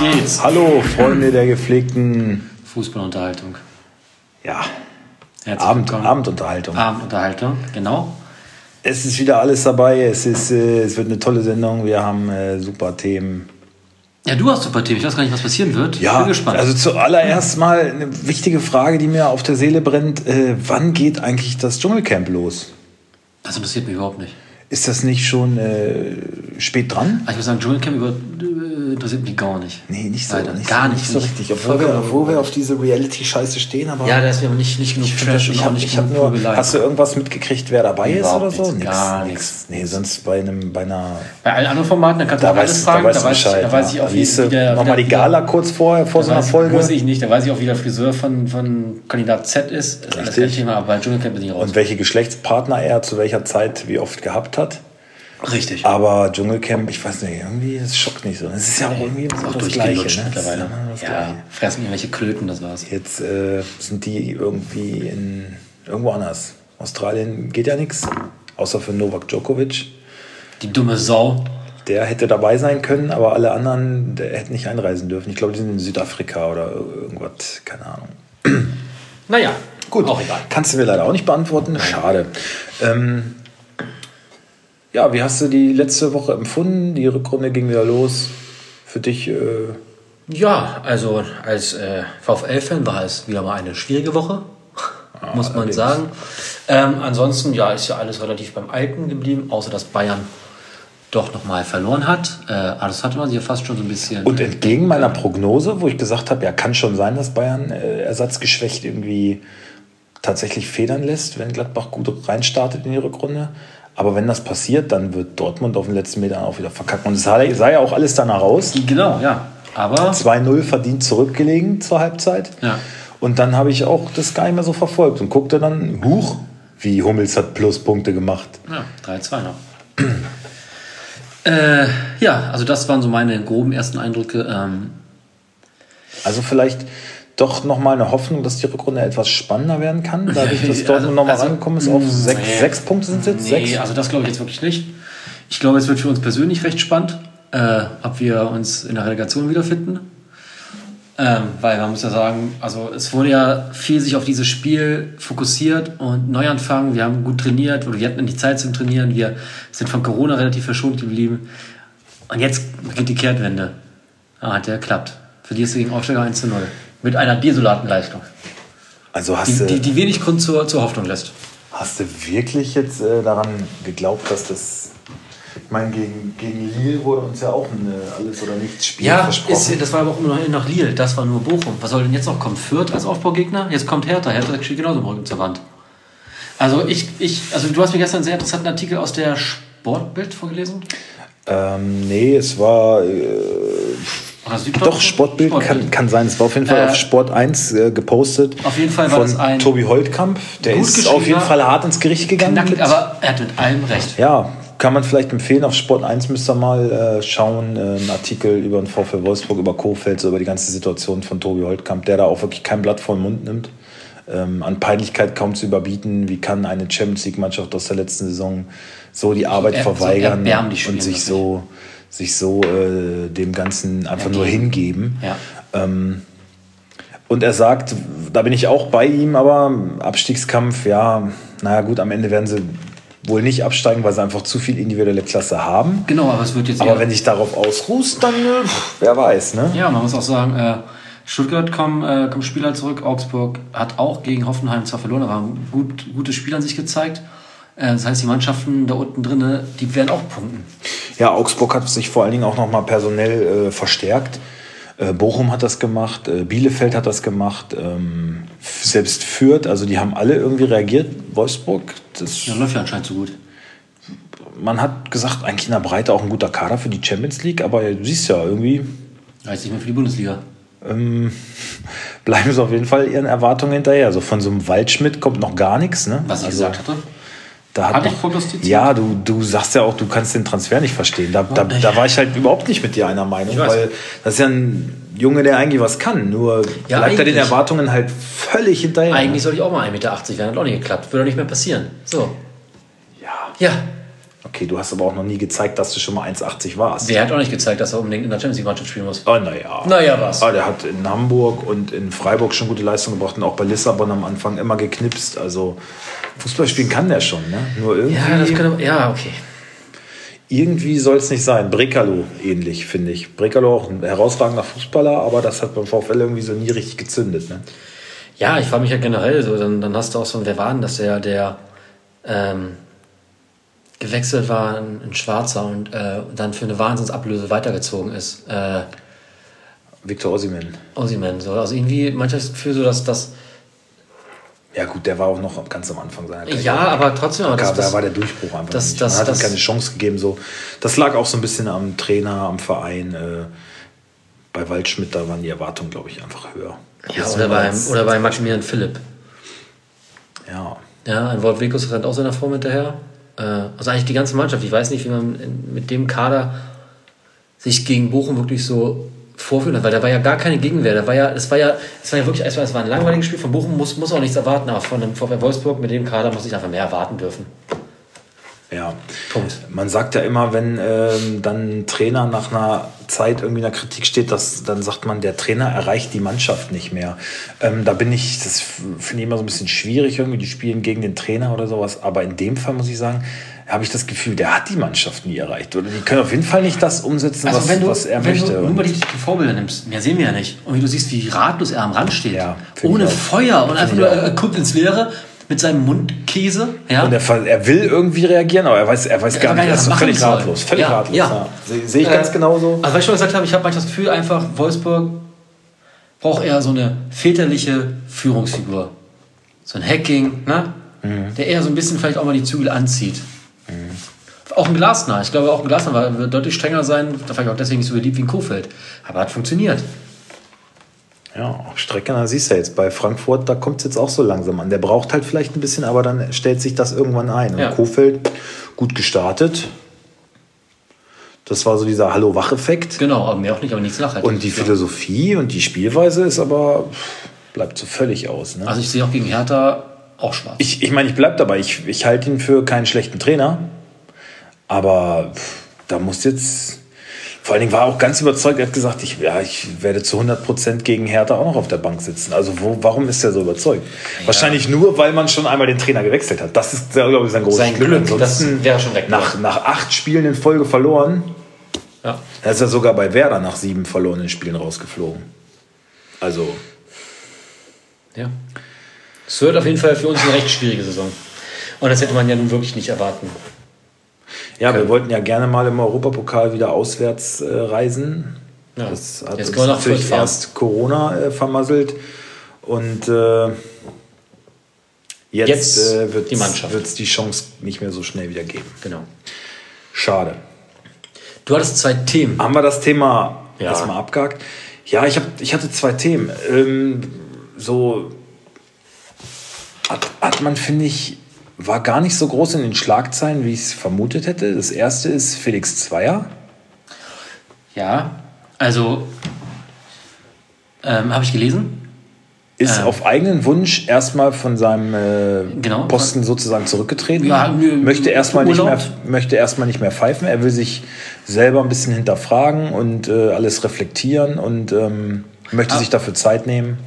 Los geht's. Hallo, Freunde der gepflegten Fußballunterhaltung. ja, Herzlich Abend, willkommen. Abendunterhaltung. Abendunterhaltung, genau. Es ist wieder alles dabei. Es, ist, äh, es wird eine tolle Sendung. Wir haben äh, super Themen. Ja, du hast super Themen. Ich weiß gar nicht, was passieren wird. ich Ja, bin gespannt. also zuallererst mal eine wichtige Frage, die mir auf der Seele brennt. Äh, wann geht eigentlich das Dschungelcamp los? das interessiert mich überhaupt nicht. Ist das nicht schon äh, spät dran? Also ich muss sagen, Dschungelcamp über, äh, interessiert mich gar nicht. Nee, nicht so, Leider. nicht gar so, nicht, so nicht. richtig. Obwohl wir, obwohl wir auf diese Reality-Scheiße stehen, aber Ja, da ist mir aber nicht, nicht genug Trash und ich hab, nicht ich genug nur. Hast du irgendwas mitgekriegt, wer dabei ist oder so? nichts, gar nichts. Nee, sonst bei einem, bei einer. Bei allen anderen Formaten, da kannst du Da auch alles weißt, da fragen. weißt da, weiß ich, Bescheid. da weiß ich auch, wie, der... Nochmal die Gala kurz vorher, vor so einer weiß, Folge. Muss ich nicht. Da weiß ich auch, wie der Friseur von, von Kandidat Z ist. Das ist alles kein. Thema, aber bei Dschungelcamp bin ich raus. Und welche Geschlechtspartner er zu welcher Zeit wie oft gehabt hat. Richtig. Aber Dschungelcamp, ich weiß nicht, irgendwie, das schockt nicht so. Es ist ja auch irgendwie auch das Gleiche. Ne? mittlerweile. Das Ja, Gleiche. fressen irgendwelche Klöten, das war's. Jetzt äh, sind die irgendwie in irgendwo anders. Australien geht ja nichts, außer für Novak Djokovic. Die dumme Sau. Der hätte dabei sein können, aber alle anderen der hätten nicht einreisen dürfen. Ich glaube, die sind in Südafrika oder irgendwas, keine Ahnung. Naja, Gut, Auch egal. kannst du mir leider auch nicht beantworten. Schade. Ähm, ja, wie hast du die letzte Woche empfunden? Die Rückrunde ging wieder los. Für dich, äh, Ja, also als äh, VfL-Fan war es wieder mal eine schwierige Woche, muss man allerdings. sagen. Ähm, ansonsten, ja, ist ja alles relativ beim Alten geblieben, außer dass Bayern doch nochmal verloren hat. Äh, aber das hatte man sich ja fast schon so ein bisschen. und entgegen meiner Prognose, wo ich gesagt habe, ja, kann schon sein, dass Bayern äh, ersatzgeschwächt irgendwie tatsächlich federn lässt, wenn Gladbach gut reinstartet in die Rückrunde. Aber wenn das passiert, dann wird Dortmund auf den letzten Metern auch wieder verkacken. Und es sah, sah ja auch alles danach aus. genau, ja. Aber 2-0 verdient zurückgelegen zur Halbzeit. Ja. Und dann habe ich auch das gar nicht mehr so verfolgt und guckte dann, huch, wie Hummels hat Pluspunkte gemacht. ja, 3-2 noch. äh, ja, also das waren so meine groben ersten Eindrücke. Ähm, Also vielleicht doch nochmal eine Hoffnung, dass die Rückrunde etwas spannender werden kann, dadurch, dass Also, Dortmund nochmal also, rangekommen ist auf sechs, nee. sechs Punkte sind es jetzt? Nee, Sechs? also das glaube ich jetzt wirklich nicht. Ich glaube, es wird für uns persönlich recht spannend, äh, ob wir uns in der Relegation wiederfinden. Ähm, weil man muss ja sagen, also es wurde ja viel sich auf dieses Spiel fokussiert und Neuanfang. Wir haben gut trainiert oder wir hatten nicht Zeit zum Trainieren. Wir sind von Corona relativ verschont geblieben. Und jetzt beginnt die Kehrtwende. Ah, hat der geklappt. Verlierst du gegen Aufsteiger 1 zu 0. Mit einer desolaten Leistung. Also hast, Die, die, die wenig Grund zur, zur Hoffnung lässt. hast du wirklich jetzt äh, daran geglaubt, dass das... Ich meine, gegen, gegen Lille wurde uns ja auch ein alles oder nichts Spiel Ja, versprochen. ist, das war aber auch immer noch nach Lille, das war nur Bochum. Was soll denn jetzt noch kommen? Fürth als Aufbaugegner? Jetzt kommt Hertha. Hertha steht genauso im Rücken zur Wand. Also ich, ich, also du hast mir gestern einen sehr interessanten Artikel aus der Sportbild vorgelesen. ähm, nee, es war... Äh? Doch, Sportbild, Kann, kann sein. Es war auf jeden Fall Äh, auf Sport 1 äh, gepostet. Auf jeden Fall war von das ein Tobi Holtkamp. Der ist auf jeden Fall hart ins Gericht gegangen. Knackig, mit- aber er hat mit allem recht. ja, kann man vielleicht empfehlen. Auf Sport 1 müsst ihr mal äh, schauen. Äh, einen Artikel über den VfL Wolfsburg, über Kofeld, so über die ganze Situation von Tobi Holtkamp, der da auch wirklich kein Blatt vor den Mund nimmt. Ähm, an Peinlichkeit kaum zu überbieten. Wie kann eine Champions League-Mannschaft aus der letzten Saison so die Arbeit so verweigern spielen, und sich wirklich. so, sich so äh, dem Ganzen einfach nur Ergeben. hingeben? Ja. Ähm, und er sagt, da bin ich auch bei ihm, aber Abstiegskampf, ja, naja gut, am Ende werden sie wohl nicht absteigen, weil sie einfach zu viel individuelle Klasse haben. Genau, aber es wird jetzt Aber wenn sich darauf ausruhst, dann, äh, wer weiß, ne? Ja, man muss auch sagen, äh, Stuttgart kommen, äh, kommen Spieler zurück. Augsburg hat auch gegen Hoffenheim zwar verloren, aber haben gut, gute Spieler an sich gezeigt. Äh, das heißt, die Mannschaften da unten drin, die werden auch punkten. Ja, Augsburg hat sich vor allen Dingen auch nochmal personell äh, verstärkt. Äh, Bochum hat das gemacht, äh, Bielefeld hat das gemacht, ähm, selbst Fürth, also die haben alle irgendwie reagiert. Wolfsburg, das Ja, läuft ja anscheinend so gut. man hat gesagt, eigentlich in der Breite auch ein guter Kader für die Champions League, aber du siehst ja, irgendwie Reicht nicht mehr für die Bundesliga. ähm, bleiben sie auf jeden Fall ihren Erwartungen hinterher. Also von so einem Waldschmidt kommt noch gar nichts. Ne? Was ich also, gesagt hatte. Da hat Hab ich prognostiziert? Ja, du, du sagst ja auch, du kannst den Transfer nicht verstehen. Da, da, da war ich halt überhaupt nicht mit dir einer Meinung, weil das ist ja ein Junge, der eigentlich was kann. Nur Ja, bleibt er den. Erwartungen halt völlig hinterher. Eigentlich soll ich auch mal 1,80 Meter werden, hat auch nicht geklappt. Würde auch nicht mehr passieren. So. ja. Ja. Okay, du hast aber auch noch nie gezeigt, dass du schon mal 1,80 warst. Der hat auch nicht gezeigt, dass er unbedingt in der Champions League-Mannschaft spielen muss. Oh, naja. Naja, was? Aber der hat in Hamburg und in Freiburg schon gute Leistung gebracht und auch bei Lissabon am Anfang immer geknipst. Also Fußball spielen kann der schon, ne? Nur irgendwie, Ja, das könnte, ja, okay. irgendwie soll es nicht sein. Brekalo ähnlich, finde ich. Brekalo auch ein herausragender Fußballer, aber das hat beim VfL irgendwie so nie richtig gezündet. Ne? Ja, ich frage mich ja generell so, dann, dann hast du auch so, wer war denn das, der, der ähm, gewechselt war, ein, ein Schwarzer und äh, dann für eine Wahnsinnsablöse weitergezogen ist. Äh, Victor Osimhen. Osimhen, so. Also irgendwie manchmal das Gefühl so, dass das. Ja gut, der war auch noch ganz am Anfang seiner Karriere. Ja, aber trotzdem, aber das, da das, war der Durchbruch einfach das- nicht. das- Man hat ihm das- keine Chance gegeben. So. Das lag auch so ein bisschen am Trainer, am Verein. Äh, bei Waldschmidt, da waren die Erwartungen, glaube ich, einfach höher. ja, Jetzt oder, sind wir bei, jetzt- oder bei Maximilian Philipp. Ja, Ja, ein Wort Wekus rennt auch seiner Form hinterher. Äh, also eigentlich die ganze Mannschaft. Ich weiß nicht, wie man mit dem Kader sich gegen Bochum wirklich so vorführt hat, weil da war ja gar keine Gegenwehr. Da war ja, es war ja, es war ja wirklich, es war, es war ein langweiliges Spiel. Von Bochum muss, muss auch nichts erwarten, aber von dem VfL Wolfsburg mit dem Kader muss ich einfach mehr erwarten dürfen. ja. Punkt. Man sagt ja immer, wenn ähm, dann ein Trainer nach einer Zeit irgendwie in der Kritik steht, dass, dann sagt man, der Trainer erreicht die Mannschaft nicht mehr. Ähm, da bin ich, das finde ich immer so ein bisschen schwierig irgendwie, die spielen gegen den Trainer oder sowas. Aber in dem Fall muss ich sagen, habe ich das Gefühl, der hat die Mannschaft nie erreicht. Oder die können auf jeden Fall nicht das umsetzen, was, was er Also wenn möchte. du nur mal die, die Vorbilder nimmst, mehr sehen wir ja nicht. Und wie du siehst, wie ratlos er am Rand steht. Ja, Ohne. Feuer und einfach nur, er guckt ins Leere mit seinem Mundkäse. Ja. Und er, er will irgendwie reagieren, aber er weiß, er weiß Er gar nicht. Er ist was völlig soll. ratlos. Völlig Ja, ratlos. ja. Ja. Sehe sehe ich ganz Äh, genauso. Also, weil ich schon gesagt habe, ich habe manchmal das Gefühl, einfach Wolfsburg braucht eher so eine väterliche Führungsfigur. So ein Hacking, ne? Mhm. der eher so ein bisschen vielleicht auch mal die Zügel anzieht. Auch ein Glasner. Ich glaube, auch ein Glasner wird deutlich strenger sein, da vielleicht auch deswegen nicht so beliebt wie ein Kofeld. Aber hat funktioniert. Ja, da siehst du ja jetzt bei Frankfurt, da kommt es jetzt auch so langsam an. Der braucht halt vielleicht ein bisschen, aber dann stellt sich das irgendwann ein. Und Ja. Kofeld gut gestartet. Das war so dieser Hallo-Wach-Effekt. Genau, aber mehr auch nicht, aber nichts nachhaltig. Und die Philosophie und die Spielweise ist aber, bleibt so völlig aus. Ne? Also ich sehe auch gegen Hertha auch schwarz. Ich, ich meine, ich bleib dabei. Ich, ich halte ihn für keinen schlechten Trainer. Aber da muss jetzt. Vor allen Dingen war er auch ganz überzeugt. Er hat gesagt, ich, ja, ich werde zu 100% gegen Hertha auch noch auf der Bank sitzen. Also wo, warum ist er so überzeugt? Wahrscheinlich nur, weil man schon einmal den Trainer gewechselt hat. Das ist, glaube ich, sein großes Sein Glück, das Ansonsten wäre schon weg. Nach, nach acht Spielen in Folge verloren. ja. Er ist ja sogar bei Werder nach sieben verlorenen Spielen rausgeflogen. Also, Ja. Es wird auf jeden Fall für uns eine recht schwierige Saison. Und das hätte man ja nun wirklich nicht erwarten. Ja, wir wollten ja gerne mal im Europapokal wieder auswärts äh, reisen. Ja. Das hat Jetzt uns natürlich fahren. erst Corona äh, vermasselt. Und äh, jetzt, Jetzt äh, wird die es die Chance nicht mehr so schnell wieder geben. Genau. Schade. Du hattest zwei Themen. Haben wir das Thema Ja. erstmal abgehakt? Ja, ich, hab, ich hatte zwei Themen. Ähm, so hat, hat man, finde ich, war gar nicht so groß in den Schlagzeilen, wie ich es vermutet hätte. Das erste ist Felix Zweier. Ja, also ähm, habe ich gelesen. Ist Ähm. auf eigenen Wunsch erstmal von seinem äh, Genau. Posten sozusagen zurückgetreten. Ja, möchte erstmal nicht mehr, möchte erstmal nicht mehr pfeifen. Er will sich selber ein bisschen hinterfragen und äh, alles reflektieren und ähm, möchte Ah. sich dafür Zeit nehmen.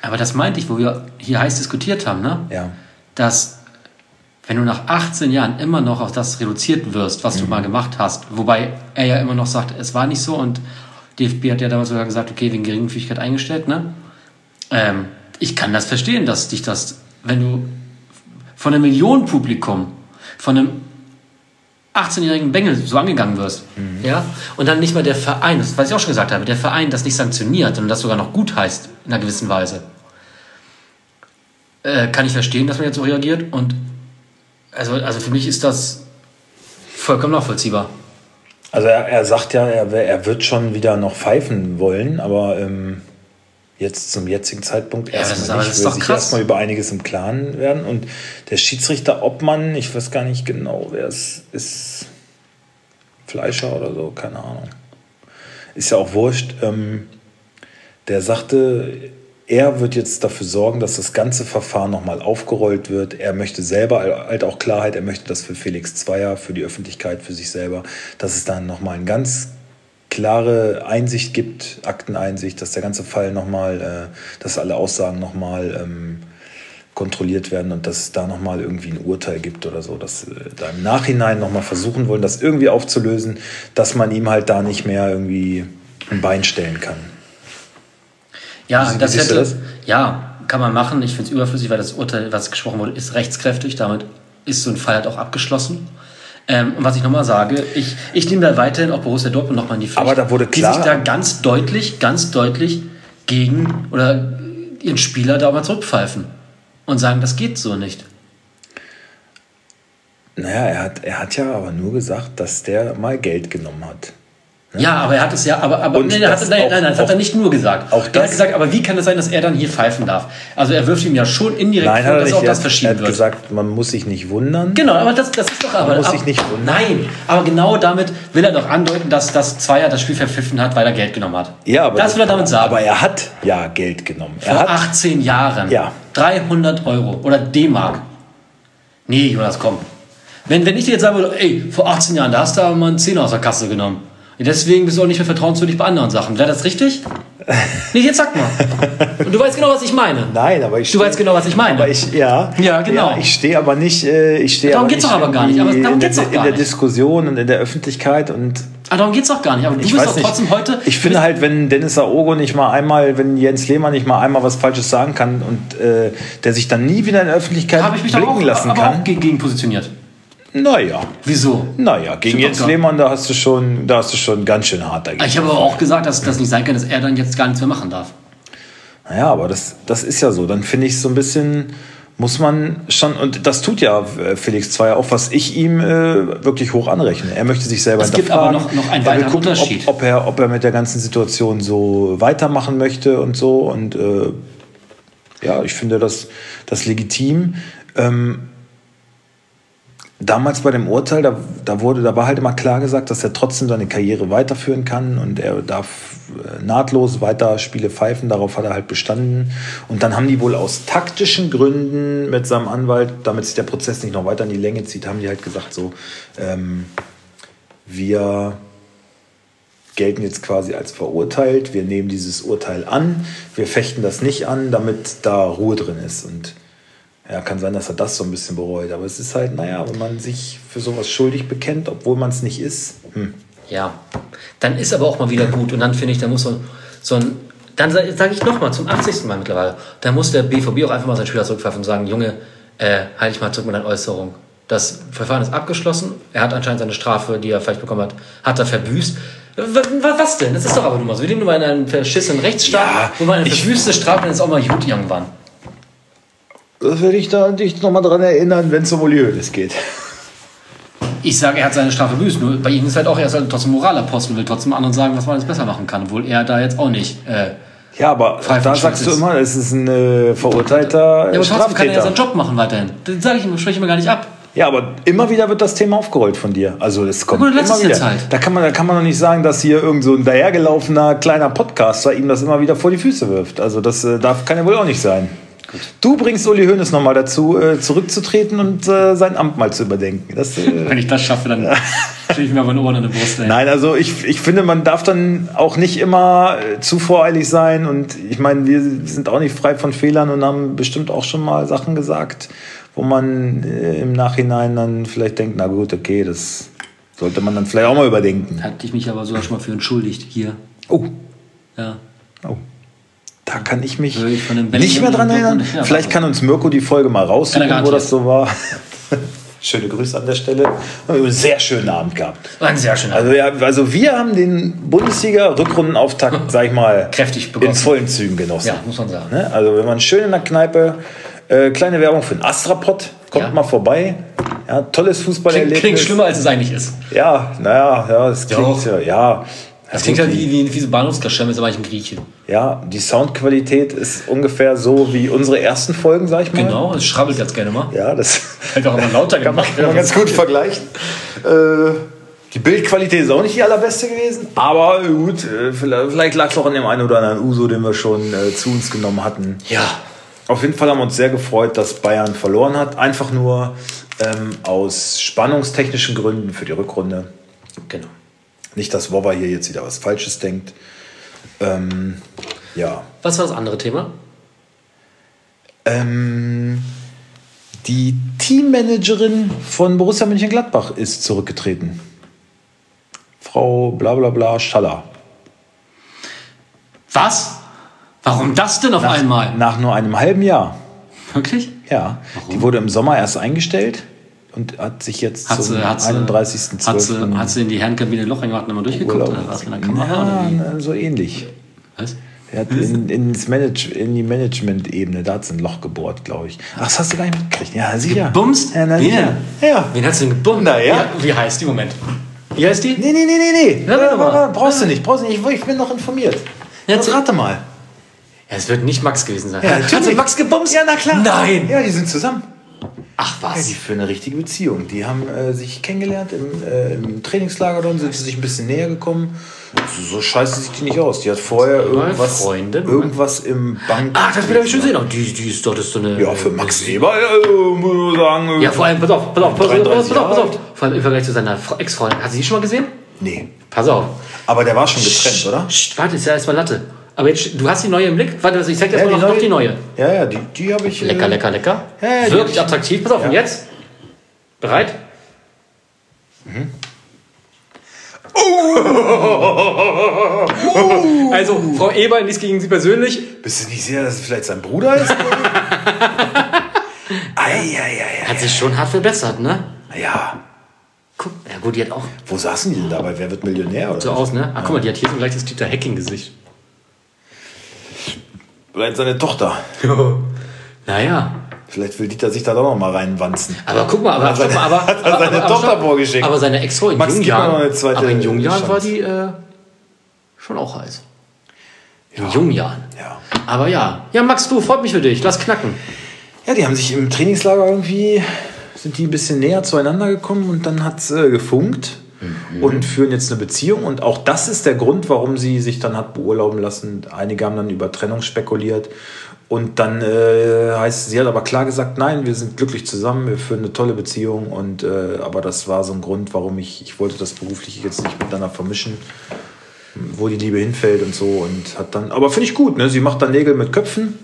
Aber das meinte ich, wo wir hier heiß diskutiert haben, ne? Ja. dass wenn du nach 18 Jahren immer noch auf das reduziert wirst, was du Mhm. mal gemacht hast, wobei er ja immer noch sagt, es war nicht so und DFB hat ja damals sogar gesagt, okay, wegen Geringfügigkeit eingestellt, ne? Ähm, ich kann das verstehen, dass dich das, wenn du von einem Millionenpublikum, von einem 18-jährigen Bengel so angegangen wirst, ja, und dann nicht mal der Verein, das was ich auch schon gesagt habe, der Verein das nicht sanktioniert und das sogar noch gut heißt in einer gewissen Weise, äh, kann ich verstehen, dass man jetzt so reagiert und also, also für mich ist das vollkommen nachvollziehbar. Also er, er sagt ja, er, er wird schon wieder noch pfeifen wollen, aber ähm, jetzt zum jetzigen Zeitpunkt Ja, erstmal nicht. ist will sich erstmal über einiges im Klaren werden. Und der Schiedsrichter Obmann, ich weiß gar nicht genau, wer es ist, Fleischer oder so, keine Ahnung. Ist ja auch wurscht. Ähm, der sagte er wird jetzt dafür sorgen, dass das ganze Verfahren nochmal aufgerollt wird. Er möchte selber halt auch Klarheit, er möchte das für Felix Zweier, für die Öffentlichkeit, für sich selber, dass es dann nochmal eine ganz klare Einsicht gibt, Akteneinsicht, dass der ganze Fall nochmal, äh, dass alle Aussagen nochmal ähm, kontrolliert werden und dass es da nochmal irgendwie ein Urteil gibt oder so, dass äh, da im Nachhinein nochmal versuchen wollen, das irgendwie aufzulösen, dass man ihm halt da nicht mehr irgendwie ein Bein stellen kann. Ja, das hätte, das? ja, kann man machen. Ich finde es überflüssig, weil das Urteil, was gesprochen wurde, ist rechtskräftig. Damit ist so ein Fall halt auch abgeschlossen. Ähm, und was ich nochmal sage, ich, ich nehme da weiterhin auch Borussia Dortmund nochmal in die Pflicht. Aber da wurde klar. Die sich da ganz deutlich, ganz deutlich gegen oder ihren Spieler da mal zurückpfeifen und sagen, das geht so nicht. Naja, er hat, er hat ja aber nur gesagt, dass der mal Geld genommen hat. Ne? Ja, aber er hat es ja, aber, aber nein, hat, nein, nein, nein, das hat er nicht nur gesagt. Auch er hat gesagt, aber wie kann es sein, dass er dann hier pfeifen darf? Also er wirft ihm ja schon indirekt nein, vor, dass auch das verschieben wird. Er hat gesagt, man muss sich nicht wundern. Genau, aber das, das ist doch aber. Man muss sich nicht wundern. Nein, aber genau damit will er doch andeuten, dass das Zweier das Spiel verpfiffen hat, weil er Geld genommen hat. Ja, aber das will er damit sagen. Aber er hat ja Geld genommen. Er Vor hat 18 Jahren. Ja. 300 Euro oder D-Mark. Nee, Jonas, komm. Wenn, wenn ich dir jetzt sagen würde, ey, vor 18 Jahren, da hast du aber mal einen Zehner aus der Kasse genommen. Deswegen bist du auch nicht mehr vertrauenswürdig bei anderen Sachen. Wäre das richtig? nee, jetzt sag mal. Und du weißt genau, was ich meine. Nein, aber ich. Du weißt genau, was ich meine. Aber ich, ja. Ja, genau. Ja, ich stehe aber nicht. Äh, ich stehe darum geht es doch aber gar nicht. Aber darum geht's doch gar in der Diskussion und in der Öffentlichkeit und. Aber ah, darum geht es doch gar nicht. Aber du ich bist doch trotzdem nicht. heute. Ich finde halt, wenn Dennis Aogo nicht mal einmal, wenn Jens Lehmann nicht mal einmal was Falsches sagen kann und äh, der sich dann nie wieder in der Öffentlichkeit blicken auch, lassen aber kann. Auch gegen positioniert. Naja. Wieso? Naja, gegen Jens Lehmann, da hast du schon, da hast du schon ganz schön hart dagegen. Ich habe aber auch gesagt, dass das nicht sein kann, dass er dann jetzt gar nichts mehr machen darf. Naja, aber das, das ist ja so. Dann finde ich so ein bisschen, muss man schon, und das tut ja äh, Felix Zweier auch, was ich ihm äh, wirklich hoch anrechne. Er möchte sich selber Es gibt aber noch, noch einen weiteren gucken, Unterschied. Ob, ob, er, ob er mit der ganzen Situation so weitermachen möchte und so. Und äh, ja, ich finde das, das legitim. Ähm, damals bei dem Urteil, da, da, wurde, da war halt immer klar gesagt, dass er trotzdem seine Karriere weiterführen kann und er darf äh, nahtlos weiter Spiele pfeifen. Darauf hat er halt bestanden. Und dann haben die wohl aus taktischen Gründen mit seinem Anwalt, damit sich der Prozess nicht noch weiter in die Länge zieht, haben die halt gesagt, so, ähm, wir gelten jetzt quasi als verurteilt, wir nehmen dieses Urteil an, wir fechten das nicht an, damit da Ruhe drin ist. Und ja, kann sein, dass er das so ein bisschen bereut. Aber es ist halt, naja, wenn man sich für sowas schuldig bekennt, obwohl man es nicht ist. Hm. Ja, dann ist aber auch mal wieder gut. Und dann finde ich, da muss so, so ein. Dann sage sag ich nochmal, zum 80. Mal mittlerweile, da muss der BVB auch einfach mal seinen Spieler zurückpfeifen und sagen: Junge, äh, halte ich mal zurück mit deiner Äußerung. Das Verfahren ist abgeschlossen. Er hat anscheinend seine Strafe, die er vielleicht bekommen hat, hat er verbüßt. Was denn? Das ist doch aber nur mal so. Wir leben nur in einem verschissenen Rechtsstaat, ja, wo man eine verbüßte Strafe dann ist auch mal gut irgendwann. Das werde ich da dich nochmal dran erinnern, wenn es um Hoeneß geht. Ich sage, er hat seine Strafe büßen. Nur bei ihm ist halt auch, er ist halt trotzdem Moralapostel, will trotzdem anderen sagen, was man alles besser machen kann, obwohl er da jetzt auch nicht. Äh, ja, aber da sagst du immer, es ist ein äh, verurteilter. Ja, aber trotzdem kann er ja seinen Job machen weiterhin. Das sage ich ihm, spreche ich mir gar nicht ab. Ja, aber immer wieder wird das Thema aufgerollt von dir. Also es kommt gut, immer wieder. Halt. Da kann man, da kann man doch nicht sagen, dass hier irgend so ein dahergelaufener kleiner Podcaster ihm das immer wieder vor die Füße wirft. Also das äh, darf kann ja wohl auch nicht sein. Gut. Du bringst Uli Hoeneß nochmal dazu, äh, zurückzutreten und äh, sein Amt mal zu überdenken. Das, äh, Wenn ich das schaffe, dann stehe ich mir meine Ohren in der Brust. Ey. Nein, also ich, ich finde, man darf dann auch nicht immer äh, zu voreilig sein. Und ich meine, wir sind auch nicht frei von Fehlern und haben bestimmt auch schon mal Sachen gesagt, wo man äh, im Nachhinein dann vielleicht denkt, na gut, okay, das sollte man dann vielleicht auch mal überdenken. Hatte ich mich aber sogar schon mal für entschuldigt hier. Oh. Ja. Oh. Da kann ich mich ich nicht mehr dran erinnern. Vielleicht kann uns Mirko die Folge mal raussuchen, wo das so war. Schöne Grüße an der Stelle. Wir haben einen sehr schönen Abend gehabt. War ein sehr schöner Abend. Also, ja, also wir haben den Bundesliga-Rückrundenauftakt, sag ich mal, kräftig begonnen. in vollen Zügen genossen. Ja, muss man sagen. Ne? Also wir waren schön in der Kneipe. Äh, kleine Werbung für den Astrapod. Kommt ja. mal vorbei. Ja, tolles Fußballerlebnis. Klingt, klingt schlimmer, als es eigentlich ist. Ja, naja, ja, es klingt ja, ja das klingt halt wie, wie, wie so Bahnhofskaschemme, ist aber eigentlich ein Grieche. Ja, die Soundqualität ist ungefähr so wie unsere ersten Folgen, sag ich mal. Genau, es schrabbelt ganz gerne mal. Ja, das Hätte auch immer lauter man, kann man ganz gut vergleichen. Äh, Die Bildqualität ist auch nicht die allerbeste gewesen, aber gut, äh, vielleicht, vielleicht lag es auch an dem einen oder anderen Uso, den wir schon äh, zu uns genommen hatten. Ja. Auf jeden Fall haben wir uns sehr gefreut, dass Bayern verloren hat. Einfach nur ähm, aus spannungstechnischen Gründen für die Rückrunde. Genau. Nicht, dass Wova hier jetzt wieder was Falsches denkt. Ähm, ja. Was war das andere Thema? Ähm, die Teammanagerin von Borussia Mönchengladbach ist zurückgetreten. Frau Blablabla bla bla Schaller. Was? Warum das denn auf Nach, einmal? nach nur einem halben Jahr. Wirklich? Ja. Die wurde im Sommer erst eingestellt und hat sich jetzt Hat zum sie, hat, sie, 31.12. hat, sie, hat sie in die Herrenkabine ein Loch reingemacht und nochmal durchgeguckt? Urlaub. Oder was in der Kamera? Ja, so ähnlich. Was? Er hat in, ins Manage, in die Management-Ebene, da hat sie ein Loch gebohrt, glaube ich. Ach, das hast du gar nicht mitgekriegt. Ja, sicher. Bumst? Ja, na, sicher. denn? Ja. Wen hast du denn gebumst? Na ja. Wie heißt die? Moment. Wie heißt die? Nee, nee, nee, nee, nee. Ja, warte mal. brauchst du nicht, brauchst du nicht. Ich, ich bin noch informiert. Ja, Jetzt rate mal. Ja, es wird nicht Max gewesen sein. Ja, hat sie. Max gebumst? Ja, na klar. Nein. Ja, die sind zusammen. Ach Ja, was. die führen eine richtige Beziehung. Die haben äh, sich kennengelernt im, äh, im Trainingslager, dann sind sie sich ein bisschen näher gekommen. So, so scheiße sieht die nicht aus. Die hat vorher irgendwas, Freunde, Moment. irgendwas im Bank. Ach, das will ich schon sehen. Oh, die, die ist doch das ist so eine. Ja, für Max Weber, äh, muss ich sagen. äh, Ja, vor allem, pass auf, pass auf, pass auf, pass auf, 33 pass auf, pass Jahre auf. Vor allem im Vergleich zu seiner Fre- Ex-Freundin. Hast du die schon mal gesehen? Nee. Pass auf. Aber der war schon getrennt, oder? Psst, warte, ist ja erstmal Latte. Aber jetzt, du hast die neue im Blick? Warte, ich zeig dir erstmal die noch, noch die neue. Ja, ja, die, die habe ich. Lecker, äh, lecker, lecker. Ja, ja, hab ich- attraktiv. Pass auf, und Ja. jetzt? Bereit? Also, Frau Eber liest gegen Sie persönlich. Bist du nicht sicher, dass es vielleicht sein Bruder ist? Eieiei. Hat sich schon hart verbessert, ne? Ja. Guck, ja gut, die hat auch Wo saßen die denn dabei? Wer wird Millionär? Oder? so aus, ne? Ach, guck mal, die hat hier so ein leichtes Dieter Hacking-Gesicht. Vielleicht seine Tochter. Naja. Vielleicht will Dieter sich da doch noch mal reinwanzen. Aber guck mal, aber, Hat er seine- aber, hat er aber, seine aber, Tochter vorgeschickt. Aber seine Ex-Frau in Max, jungen Jahren, aber in jungen Jahren war die äh, schon auch heiß. In jungen Jahren. Ja. Aber ja. Ja, Max, du, freut mich für dich. Lass knacken. Ja, die haben sich im Trainingslager irgendwie, sind die ein bisschen näher zueinander gekommen und dann hat es äh, gefunkt und führen jetzt eine Beziehung. Und auch das ist der Grund, warum sie sich dann hat beurlauben lassen. Einige haben dann über Trennung spekuliert. Und dann äh, heißt, sie hat aber klar gesagt, nein, wir sind glücklich zusammen, wir führen eine tolle Beziehung. Und äh, aber das war so ein Grund, warum ich, ich wollte das beruflich jetzt nicht miteinander vermischen, wo die Liebe hinfällt und so. Und hat dann, aber finde ich gut, ne? Sie macht dann Nägel mit Köpfen.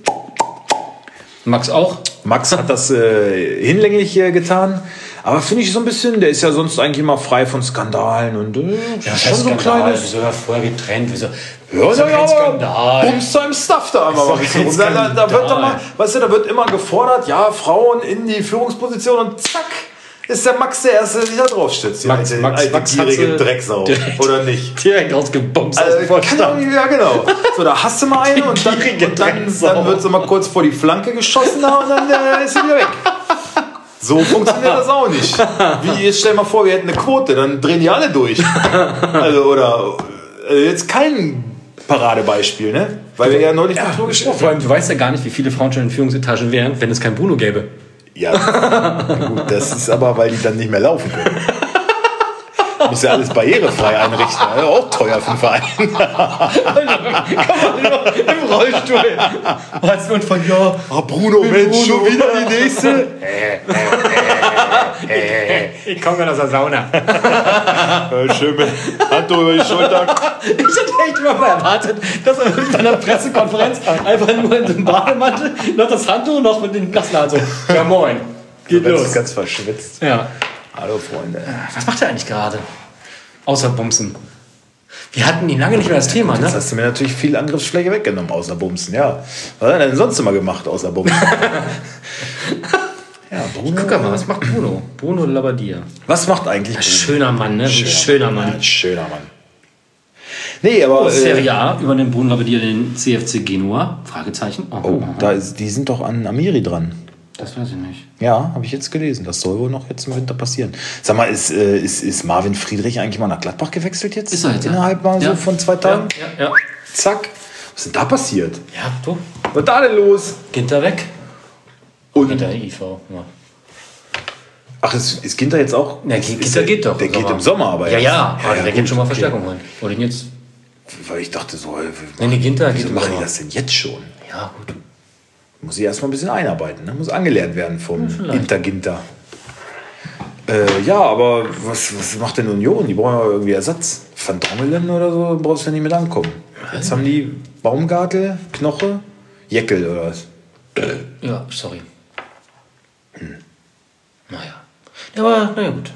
Max auch? Max hat das äh, hinlänglich äh, getan. Aber finde ich so ein bisschen, der ist ja sonst eigentlich immer frei von Skandalen und äh, schon so ein kleines. Wieso ja vorher getrennt? Wieso? Ja, ist ja, ja, kein aber Skandal. bumst seinem Stuff da einmal mal richtig kein rum. Da, da, wird mal, weißt du, da wird immer gefordert, ja, Frauen in die Führungsposition und zack, ist der Max der Erste, der sich da drauf stützt. Max- alte, Max- alte Max gierige Drecksau. direkt- Oder nicht? Direkt rausgebumst aus dem Also, kann Vorstand. doch nicht, ja, genau. So, da hast du mal eine und dann, und dann, dann wird sie mal kurz vor die Flanke geschossen da und dann äh, ist sie wieder weg. So funktioniert das auch nicht. Wie, jetzt stell mal vor, wir hätten eine Quote, dann drehen die alle durch. Also, oder äh, jetzt kein Paradebeispiel, ne? Weil wir ja neulich ja, nur gesprochen Vor allem, du weißt ja gar nicht, wie viele Frauen schon in Führungsetagen wären, wenn es kein Bruno gäbe. Ja, gut, das ist aber, weil die dann nicht mehr laufen können. Muss ja alles barrierefrei einrichten. Also auch teuer für den Verein. Im Rollstuhl. Was und von ja. Ah, Bruno, Mensch, schon wieder die nächste. Ich komme aus der Sauna. Ja, schön mit Handtuch über die Schulter. Ich hätte echt immer mal erwartet, dass er bei einer Pressekonferenz einfach nur in dem Bademantel noch das Handtuch noch mit den Nassen so. Ja moin. Geht los. ganz verschwitzt. Ja. Hallo, Freunde. Was macht er eigentlich gerade? Außer Bumsen. Wir hatten ihn lange nicht mehr das Thema, ne? hast du mir natürlich viel Angriffsfläche weggenommen, außer Bumsen. Ja. Was hat er denn sonst immer gemacht, außer Bumsen? ja, Bruno. Guck mal, was macht Bruno? Bruno Labbadia. Was macht eigentlich Ein Bruno? schöner Mann, ne? Ein schöner Mann. Ein schöner Mann. Nee, aber. Oh, äh, Serie A übernimmt Bruno Labbadia den CFC Genua? Fragezeichen. Oh, oh, da ist, die sind doch an Amiri dran. Das weiß ich nicht. Ja, habe ich jetzt gelesen. Das soll wohl noch jetzt im Winter passieren. Sag mal, ist, äh, ist, ist Marvin Friedrich eigentlich mal nach Gladbach gewechselt jetzt? Ist er jetzt, ja. Innerhalb mal Ja. so von zwei Tagen? Ja, ja. Zack. Was ist denn da passiert? Ja, du. Was ist da denn los? Ginter weg. Und Ginter IV. Ja. Ach, ist, ist Ginter jetzt auch? Ja, ist, Ginter ist der, geht doch Der geht Sommer. im Sommer, aber Ja, erst. ja, aber der gut, geht schon mal okay. Verstärkung holen. Oder jetzt? Weil ich dachte so, äh, Nee, nee, Ginter geht wieso im machen die das denn jetzt schon? Ja, gut. Muss ich erstmal ein bisschen einarbeiten, ne? muss angelernt werden vom vielleicht. Interginter. Äh, ja, aber was, was macht denn Union? Die brauchen ja irgendwie Ersatz. Van Drongelen oder so brauchst du ja nicht mit ankommen. Jetzt haben die Baumgartel, Knoche, Jeckel oder was? Ja, sorry. Hm. Naja. Ja, aber, naja, gut.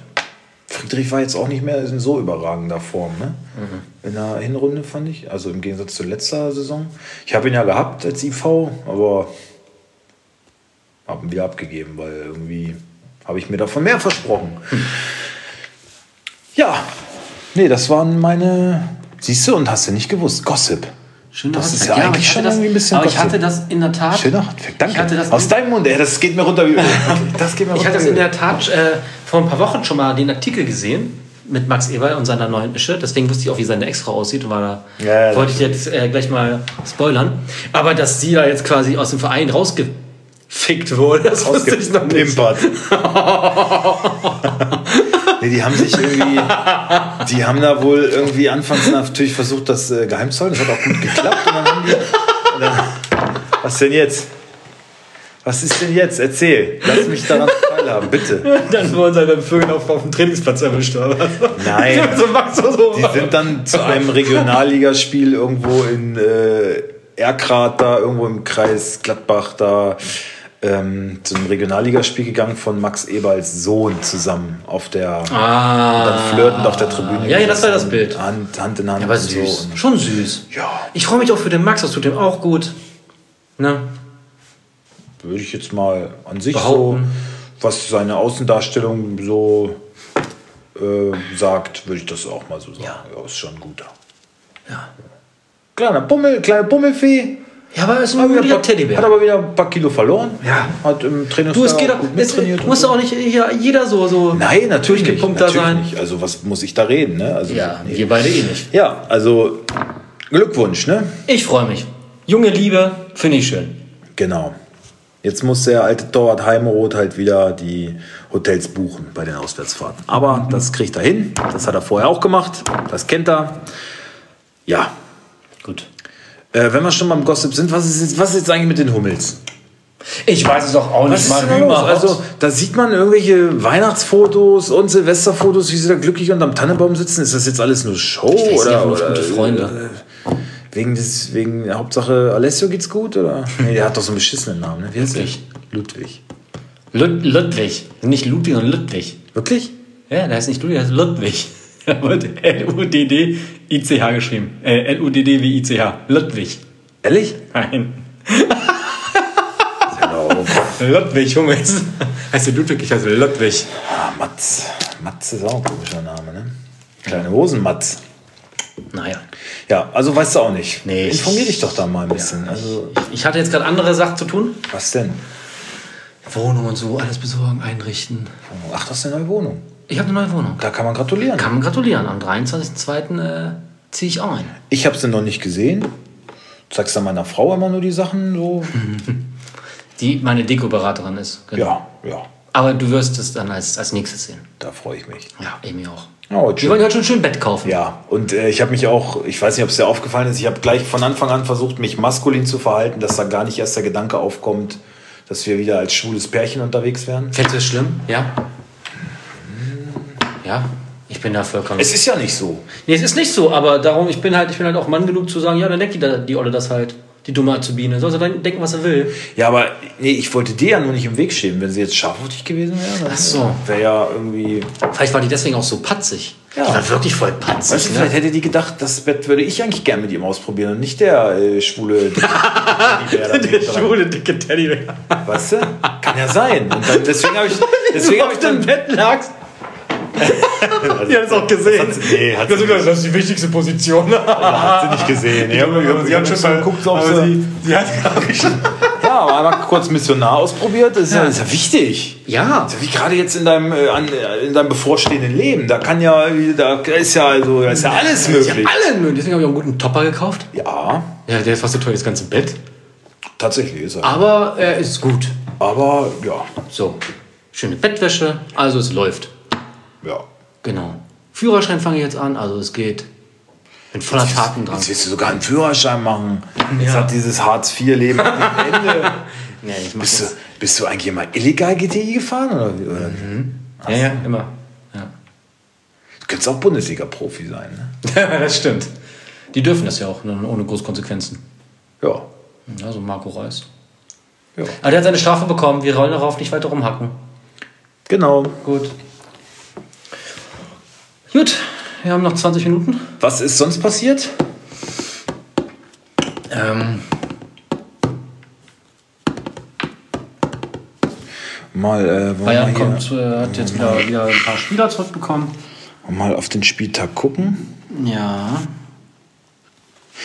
Friedrich war jetzt auch nicht mehr in so überragender Form, ne? In der Hinrunde fand ich, also im Gegensatz zur letzter Saison. Ich habe ihn ja gehabt als IV, aber habe ihn wieder abgegeben, weil irgendwie habe ich mir davon mehr versprochen. Ja, nee, das waren meine. Siehst du, und hast du nicht gewusst, Gossip. Schön, Das dass ist ja aber eigentlich ich schon das, irgendwie ein bisschen Aber ich Gossip. hatte das in der Tat. Schöner Handwerk, danke. Ich hatte das Aus in- deinem Mund, ey, das geht mir runter wie Öl. Das geht mir Ich runter hatte das in der Tat äh, vor ein paar Wochen schon mal den Artikel gesehen mit Max Eberl und seiner neuen Ische. Deswegen wusste ich auch, wie seine Ex-Frau aussieht und war da, Ja, ja, wollte ich jetzt äh, gleich mal spoilern. Aber dass sie da jetzt quasi aus dem Verein rausgefickt wurde, das wusste ich noch nicht. Nee, die haben sich irgendwie, die haben da wohl irgendwie anfangs natürlich versucht, das äh, geheim zu halten. Das hat auch gut geklappt. Und dann haben die, dann, was denn jetzt? Was ist denn jetzt? Erzähl. Lass mich daran teilhaben, bitte. Dann wurden sie beim Vögel auf, auf dem Trainingsplatz erwischt. Oder was? Nein. so, so. Die sind dann zu einem Regionalligaspiel irgendwo in äh, Erkrath, da irgendwo im Kreis Gladbach, da ähm, zu einem Regionalligaspiel gegangen von Max Eberls Sohn zusammen auf der ah, dann flirtend auf der Tribüne. Ja, ja, das war das Bild. Hand, Hand in Hand. aber und süß. So. Schon süß. Ja. Ich freue mich auch für den Max, das tut ihm auch gut. Ne? Würde ich jetzt mal an sich so, Behaupten. was seine Außendarstellung so äh, sagt, würde ich das auch mal so sagen. Ja. Ja, ist schon ein guter. Ja. Kleiner Bummel, kleine Bummelfee. Ja, aber er ist ein Hat, wieder Teddybär. hat aber wieder ein paar Kilo verloren. Ja. Hat im Trainingslager Du, es geht gut Es muss auch nicht ja, jeder so. so Nein, natürlich nicht. da Natürlich sein. nicht. Also was muss ich da reden? Ne? Also, Ja, nee. wir beide eh nicht. ja, also Glückwunsch, ne? Ich freue mich. Junge Liebe, finde ich schön. Genau. Jetzt muss der alte Torwart Heimeroth halt wieder die Hotels buchen bei den Auswärtsfahrten. Aber das kriegt er hin. Das hat er vorher auch gemacht. Das kennt er. Ja. Gut. Äh, wenn wir schon beim Gossip sind, was ist, jetzt, was ist jetzt eigentlich mit den Hummels? Ich weiß es doch auch Was denn da los? Also, da sieht man irgendwelche Weihnachtsfotos und Silvesterfotos, wie sie da glücklich unterm Tannenbaum sitzen. Ist das jetzt alles nur Show? weiß nicht, oder, nur oder gute Freunde. Äh, wegen des, wegen Hauptsache Alessio geht's gut? Oder? Nee, der hat doch so einen beschissenen Namen. Ne? Wie heißt der? Ludwig. Ludwig. Lud Ludwig. Nicht Ludwig, sondern Ludwig. Wirklich? Ja, der heißt nicht Ludwig, der heißt Ludwig. Er wird L-U-D-D-I-C-H geschrieben. Äh, L-U-D-D wie I-C-H. Ludwig. Ehrlich? Nein. Genau. Ludwig, Junge. Heißt der Ludwig, ich heiße Ludwig. ah, Matz. Matz ist auch ein komischer Name, ne? Kleine Hosenmatz. Naja. Ja, also weißt du auch nicht. Nee, ich- Informier dich doch da mal ein bisschen. also, Ich hatte jetzt gerade andere Sachen zu tun. was denn? Wohnung und so, alles besorgen, einrichten. Ach, das ist eine neue Wohnung. Ich habe eine neue Wohnung. Da kann man gratulieren. Kann man gratulieren. Am 23.02. Äh, ziehe ich auch ein. Ich habe sie noch nicht gesehen. Zeigst du meiner Frau immer nur die Sachen so? Die meine Dekoberaterin ist. Genau. Ja, ja, Aber du wirst es dann als, als nächstes sehen. da freue ich mich. Ja, Amy auch. Oh, Die wollen ja schon schön Bett kaufen. Ja, und äh, ich habe mich auch, ich weiß nicht, ob es dir aufgefallen ist, ich habe gleich von Anfang an versucht, mich maskulin zu verhalten, dass da gar nicht erst der Gedanke aufkommt, dass wir wieder als schwules Pärchen unterwegs wären. Du das schlimm? Ja. Ja, ich bin da vollkommen. Es ist ja nicht so. nee, es ist nicht so, aber darum, ich bin halt, ich bin halt auch Mann genug zu sagen, ja, dann denkt die, da- die Olle das halt. Die dumme Azubine. Soll sie dann denken, was sie will. Ja, aber nee, ich wollte dir ja nur nicht im Weg stehen. Wenn sie jetzt scharfhütig gewesen wäre, Ach so. wäre ja irgendwie. Vielleicht war die deswegen auch so patzig. Ja. Die war wirklich voll patzig. Weißt du, ne? vielleicht hätte die gedacht, das Bett würde ich eigentlich gern mit ihm ausprobieren und nicht der äh, schwule. Teddybär da Der schwule, dicke Teddybär. Weißt du? Kann ja sein. Und dann, deswegen habe ich, deswegen hab ich dann. Bett lagst. Die hat es auch gesehen. Hat sie- nee, hat das, sie ist, das ist die wichtigste Position. Hat sie nicht gesehen. Hab- ich hab- sie hat schon mal geguckt, ob aber sie- sie, sie hat Ja, aber einmal kurz Missionar ausprobiert, das ist ja, das ist ja wichtig. Ja. Das ist ja Wie gerade jetzt in deinem, äh, an, äh, in deinem bevorstehenden Leben. Da kann ja, da ist ja, also, da ist ja alles Ja, möglich. alle mögen. Deswegen habe ich auch einen guten Topper gekauft. Ja, Ja, der ist fast so teuer, das ganze Bett. tatsächlich ist er. Aber er ist gut. Aber ja, So. schöne Bettwäsche, also es läuft. Ja. Genau. Führerschein fange ich jetzt an, also es geht. Bin voller Taten dran. Jetzt willst du sogar einen Führerschein machen. Jetzt Ja. hat dieses Hartz-IV-Leben am Ende. Nee, ich mach Bist du, bist du eigentlich immer illegal GTI gefahren? Oder, oder? Ja, ja, immer. Ja. Du könntest auch Bundesliga-Profi sein. Ne? das stimmt. Die dürfen das ja auch, ne, ohne Großkonsequenzen. Ja. Also Marco Reus. ja. Aber der hat seine Strafe bekommen. Wir rollen darauf nicht weiter rumhacken. Genau. Gut. Gut, wir haben noch 20 Minuten. Was ist sonst passiert? Ähm, Mal, äh, wir Bayern hier kommt, äh, hat jetzt wieder, wieder ein paar Spieler zurückbekommen. mal auf den Spieltag gucken. Ja.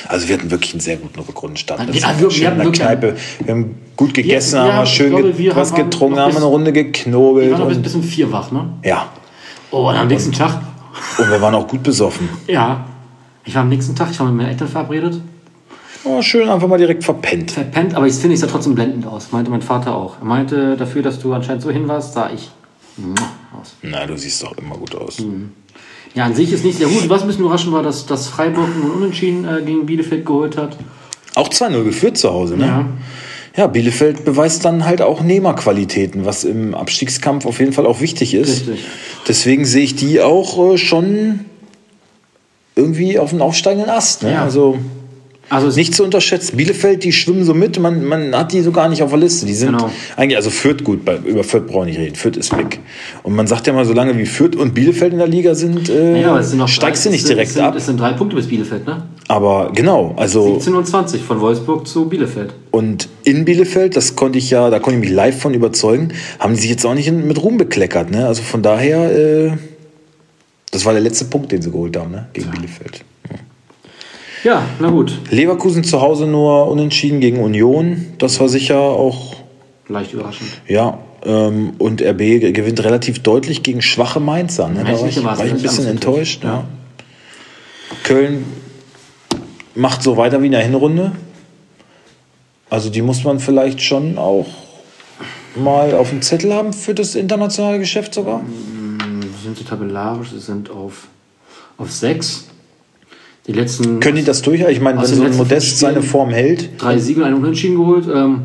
Also wir hatten wirklich einen sehr guten Rückrundenstart. Ja, Das wir- wir- wir in der hatten wirklich- Kneipe. Wir haben gut gegessen, wir haben haben- wir schön glaube, ge wir was haben getrunken, haben bis- eine Runde Wir geknobelt. waren noch bis, Und, bis um vier wach, ne? ja, Oh, und am nächsten Tag. Und wir waren auch gut besoffen. Ja. Ich war am nächsten Tag, ich war mit meinen Eltern verabredet. Oh, schön einfach mal direkt verpennt. Verpennt, aber ich finde, ich sah trotzdem blendend aus. Meinte mein Vater auch. Er meinte, dafür, dass du anscheinend so hin warst, sah ich muah aus. Na, du siehst doch immer gut aus. Ja, an sich ist nicht sehr gut. Was ein bisschen überraschend war, dass, dass Freiburg einen Unentschieden äh, gegen Bielefeld geholt hat. Auch 2-0 geführt zu Hause, ne? Ja. Ja, Bielefeld beweist dann halt auch Nehmerqualitäten, was im Abstiegskampf auf jeden Fall auch wichtig ist. Richtig. Deswegen sehe ich die auch äh, schon irgendwie auf dem aufsteigenden Ast. Ne? Ja. Also Also nicht zu unterschätzen. Bielefeld, die schwimmen so mit, man, man hat die so gar nicht auf der Liste. Die sind Genau. eigentlich, also Fürth gut, bei, über Fürth brauche ich nicht reden. Fürth ist weg. Und man sagt ja mal, solange wie Fürth und Bielefeld in der Liga sind, äh, ja, aber es sind noch steigst drei, du nicht sind, direkt sind, ab. Es sind drei Punkte bis Bielefeld, ne? Aber genau, also 17 und 20 von Wolfsburg zu Bielefeld. Und in Bielefeld, das konnte ich ja, da konnte ich mich live von überzeugen, haben die sich jetzt auch nicht mit Ruhm bekleckert. Ne? Also von daher, äh, das war der letzte Punkt, den sie geholt haben, ne? gegen Bielefeld. Ja, na gut. Leverkusen zu Hause nur unentschieden gegen Union. Das war sicher auch, Leicht überraschend. ja. Ähm, und RB ge- gewinnt relativ deutlich gegen schwache Mainzer. Ne? Da war ich, Mainz war ich ein bisschen enttäuscht. Ja. Köln macht so weiter wie in der Hinrunde. Also die muss man vielleicht schon auch mal auf dem Zettel haben für das internationale Geschäft sogar. Sind sie tabellarisch? Sie sind auf, auf 6. Die letzten Können die das durch? Ich meine, wenn so ein Modest seine Form hält, drei Siege, einen Unentschieden geholt. Ähm,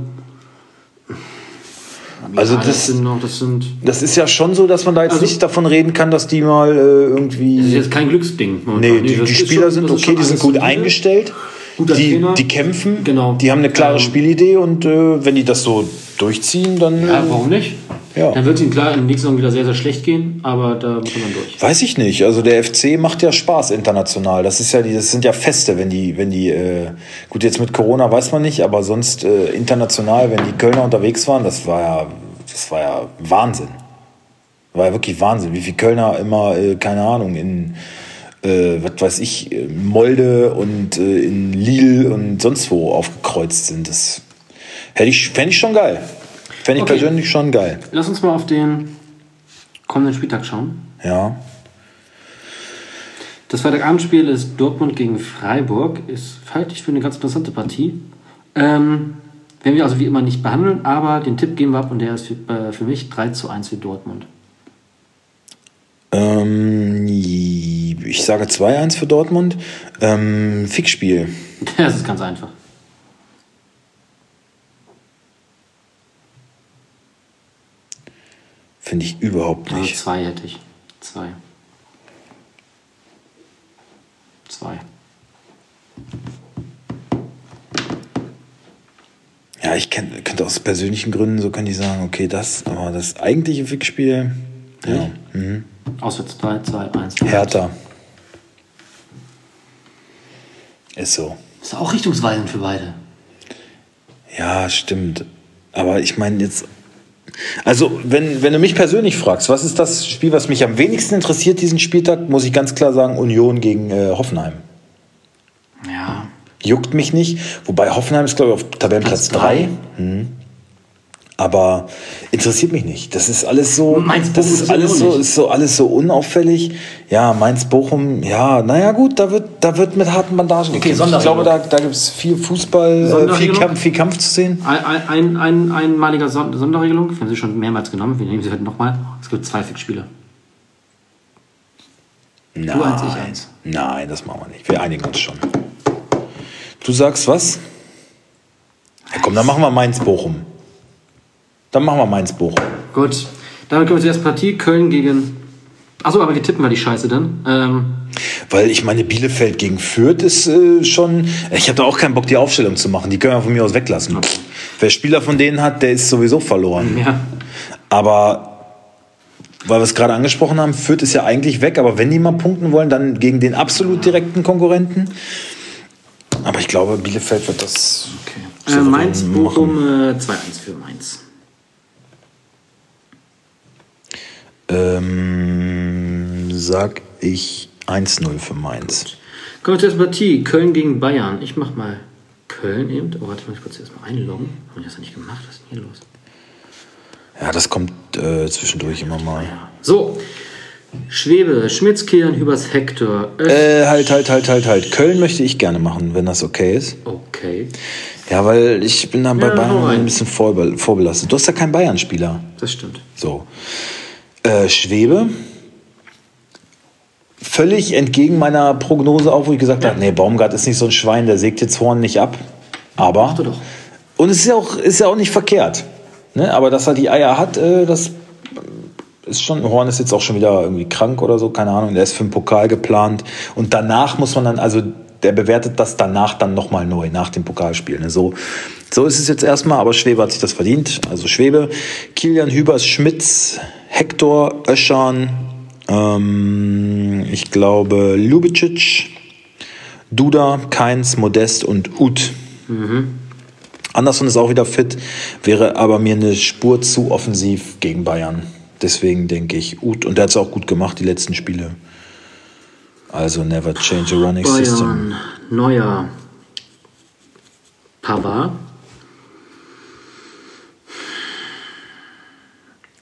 Also ja, das- sind noch, das sind das ist ja schon so, dass man da jetzt Also- nicht davon reden kann, dass die mal äh, das ist irgendwie. jetzt kein Glücksding. momentan. Nee, die, die Spieler schon- sind okay, die sind gut eingestellt. Guter Die, Trainer. die kämpfen, Genau. die haben eine klare Ähm, Spielidee und äh, wenn die das so durchziehen, dann Ja, warum nicht? Ja. Dann wird es ihnen klar in der nächsten Saison wieder sehr, sehr schlecht gehen, aber da muss man durch. weiß ich nicht. Also der FC macht ja Spaß international. Das ist ja die, das sind ja Feste, wenn die, wenn die, äh, gut jetzt mit Corona weiß man nicht, aber sonst äh, international, wenn die Kölner unterwegs waren, das war ja, das war ja Wahnsinn. War ja wirklich Wahnsinn, wie viele Kölner immer, äh, keine Ahnung, in äh, was weiß ich, Molde und äh, in Lille und sonst wo aufgekreuzt sind. Das hätte ich, fände ich schon geil. Fände ich Okay. persönlich schon geil. Lass uns mal auf den kommenden Spieltag schauen. Ja. Das Freitagabendspiel ist Dortmund gegen Freiburg. Ist halte ich für eine ganz interessante Partie. Ähm, werden wir also wie immer nicht behandeln, aber den Tipp geben wir ab und der ist für, äh, für mich 3 zu 1 für Dortmund. Ähm, ich sage 2-1 für Dortmund. Ähm, Fixspiel. Das ist ganz einfach. Finde ich überhaupt Also nicht. zwei hätte ich. Zwei. Zwei. Ja, ich kenn, könnte aus persönlichen Gründen, so kann ich sagen, okay, das, aber das eigentliche Fixspiel, ja, mhm. Auswärts 3, 2, 1. Hertha. Ist so. Ist auch richtungsweisend für beide. Ja, stimmt. Aber ich meine jetzt, also wenn, wenn du mich persönlich fragst, was ist das Spiel, was mich am wenigsten interessiert diesen Spieltag, muss ich ganz klar sagen, Union gegen äh, Hoffenheim. Ja. Juckt mich nicht. Wobei Hoffenheim ist, glaube ich, auf Tabellenplatz Platz drei. 3. Aber interessiert mich nicht. Das ist alles so. Mainz-Bochum das ist alles so, ist so alles so unauffällig. Ja, Mainz-Bochum, ja, naja gut, da wird, da wird mit harten Bandagen Okay, gekämpft. Ich glaube, da, da gibt es viel Fußball, äh, viel? Kampf, viel Kampf zu sehen. Ein, ein, ein, ein, einmaliger Son- Sonderregelung. Wir haben sie schon mehrmals genommen. Wir nehmen sie heute nochmal. Es gibt zwei Fixspiele. Nein. eins, ich eins. Nein, das machen wir nicht. Wir einigen uns schon. Du sagst was? Ja, komm, dann machen wir Mainz-Bochum. Dann machen wir Mainz-Bochum. Gut. Damit kommen wir zur ersten Partie. Köln gegen. Achso, aber wie tippen wir die Scheiße dann? Ähm, Weil ich meine, Bielefeld gegen Fürth ist äh, schon. Ich habe da auch keinen Bock, die Aufstellung zu machen. Die können wir von mir aus weglassen. Wer Spieler von denen hat, der ist sowieso verloren. ja. Aber weil wir es gerade angesprochen haben, Fürth ist ja eigentlich weg, aber wenn die mal punkten wollen, dann gegen den absolut direkten Konkurrenten. Aber ich glaube, Bielefeld wird das. Okay. Äh, Mainz. Bochum äh, 2-1 für Mainz. Ähm, sag ich 1-0 für Mainz. Kommen wir zur Partie. Köln gegen Bayern. Ich mach mal Köln eben. Oh, warte, ich muss kurz erstmal einloggen. Habe ich das ja nicht gemacht? Was ist denn hier los? Ja, das kommt äh, zwischendurch immer mal. So. Schwebe, Schmitz, Kian, Hübers, Hector. Öst- Äh, halt, halt, halt, halt, halt. Köln möchte ich gerne machen, wenn das okay ist. Okay, Ja, weil ich bin da bei Ja, Bayern ein bisschen vorbe vorbelastet. Du hast ja keinen Bayern-Spieler. das stimmt. So. Äh, Schwebe. Völlig entgegen meiner Prognose auch, wo ich gesagt habe, nee, Baumgart ist nicht so ein Schwein, der sägt jetzt Horn nicht ab. Aber. er doch. Und es ist ja auch, ist ja auch nicht verkehrt. Ne? Aber dass er die Eier hat, äh, das ist schon, Horn ist jetzt auch schon wieder irgendwie krank oder so, keine Ahnung. Der ist für den Pokal geplant. Und danach muss man dann, also der bewertet das danach dann nochmal neu, nach dem Pokalspiel. Ne? So, so ist es jetzt erstmal, aber Schwebe hat sich das verdient. Also Schwebe, Kilian Hübers, Schmitz, Hector, Öschan, ähm, ich glaube Lubicic, Duda, Keins, Modest und Uth. Anderson ist auch wieder fit, wäre aber mir eine Spur zu offensiv gegen Bayern. Deswegen denke ich, Uth, und der hat es auch gut gemacht, die letzten Spiele. Also never change a running system. Bayern, Neuer, Pavard,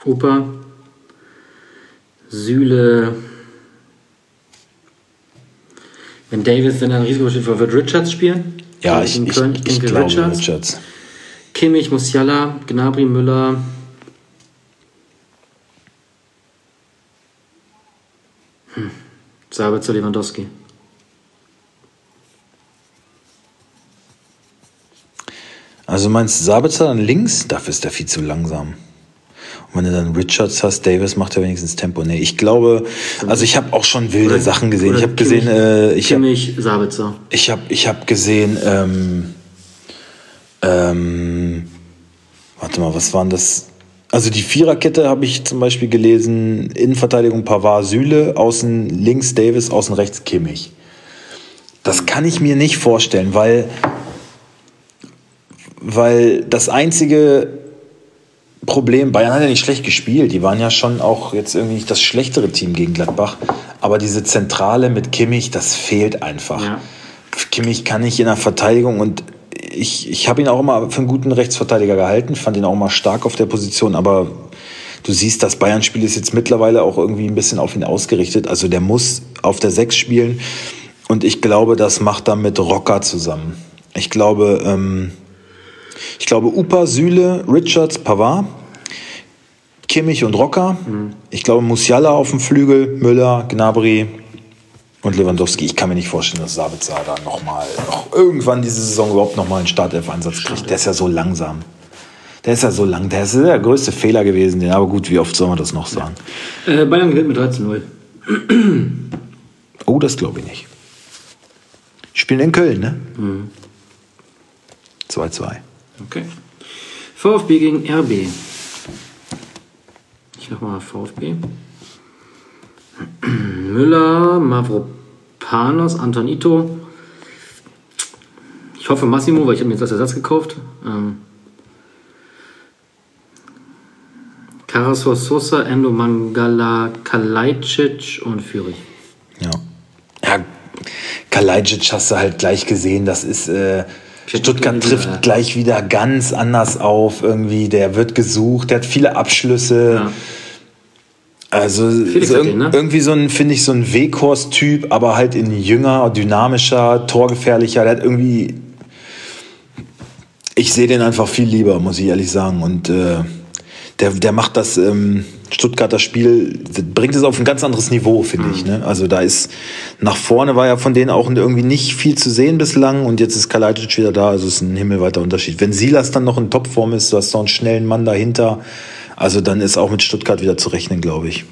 Opa, Süle, wenn Davis, wenn er ein Risiko besteht, wird Richards spielen. Ja, ich, ich, Köln, ich, denke glaube Richards. Richards. Kimmich, Musiala, Gnabry, Müller. Hm. Sabitzer, Lewandowski. Also meinst du Sabitzer dann links? Dafür ist der viel zu langsam. Und wenn du dann Richards hast, Davis macht ja wenigstens Tempo. Nee, ich glaube, also ich habe auch schon wilde Oder- Sachen gesehen. Ich habe gesehen, Kimmich- äh, ich habe Sabitzer. Ich habe ich hab gesehen, ähm, ähm, warte mal, was waren das? Also die Viererkette habe ich zum Beispiel gelesen, Innenverteidigung Pavard, Süle, außen links Davis, außen rechts Kimmich. Das kann ich mir nicht vorstellen, weil, weil das einzige Problem, Bayern hat ja nicht schlecht gespielt, die waren ja schon auch jetzt irgendwie nicht das schlechtere Team gegen Gladbach, aber diese Zentrale mit Kimmich, das fehlt einfach. Ja. Kimmich kann nicht in der Verteidigung und ich, ich habe ihn auch immer für einen guten Rechtsverteidiger gehalten, fand ihn auch immer stark auf der Position, aber du siehst, das Bayern-Spiel ist jetzt mittlerweile auch irgendwie ein bisschen auf ihn ausgerichtet. Also der muss auf der Sechs spielen und ich glaube, das macht er mit Rocker zusammen. Ich glaube, ähm, ich glaube Upa, Süle, Richards, Pavard, Kimmich und Rocker. Ich glaube Musiala auf dem Flügel, Müller, Gnabry, und Lewandowski, ich kann mir nicht vorstellen, dass Sabitzer da noch mal, noch irgendwann diese Saison überhaupt noch mal einen Startelf-Einsatz kriegt. Der ist ja so langsam. Der ist ja so lang. Der ist der größte Fehler gewesen. Den, aber gut, wie oft soll man das noch sagen? Äh, Bayern gewinnt mit 3 zu 0. Oh, das glaube ich nicht. Spielen in Köln, ne? 2-2. Okay. VfB gegen RB. Ich nochmal VfB. Müller, Mavropanos, Antonito. Ich hoffe Massimo, weil ich habe mir jetzt als Ersatz gekauft. Ähm, Karasor Sosa, Endo Mangala, Kalajdzic und Führig. Ja. Ja, Kalajdzic hast du halt gleich gesehen, das ist. Äh, Stuttgart trifft gleich wieder ganz anders auf irgendwie. Der wird gesucht, der hat viele Abschlüsse. Ja. Also so den, ne? irgendwie so ein, finde ich, so ein Weghorst-Typ, aber halt in jünger, dynamischer, torgefährlicher. Der hat irgendwie. Ich sehe den einfach viel lieber, muss ich ehrlich sagen. Und äh, der, der macht das ähm, Stuttgarter Spiel, bringt es auf ein ganz anderes Niveau, finde ich. Ne? Also da ist nach vorne war ja von denen auch irgendwie nicht viel zu sehen bislang und jetzt ist Kalajdzic wieder da, also es ist ein himmelweiter Unterschied. Wenn Silas dann noch in Topform ist, du hast noch einen schnellen Mann dahinter, also dann ist auch mit Stuttgart wieder zu rechnen, glaube ich.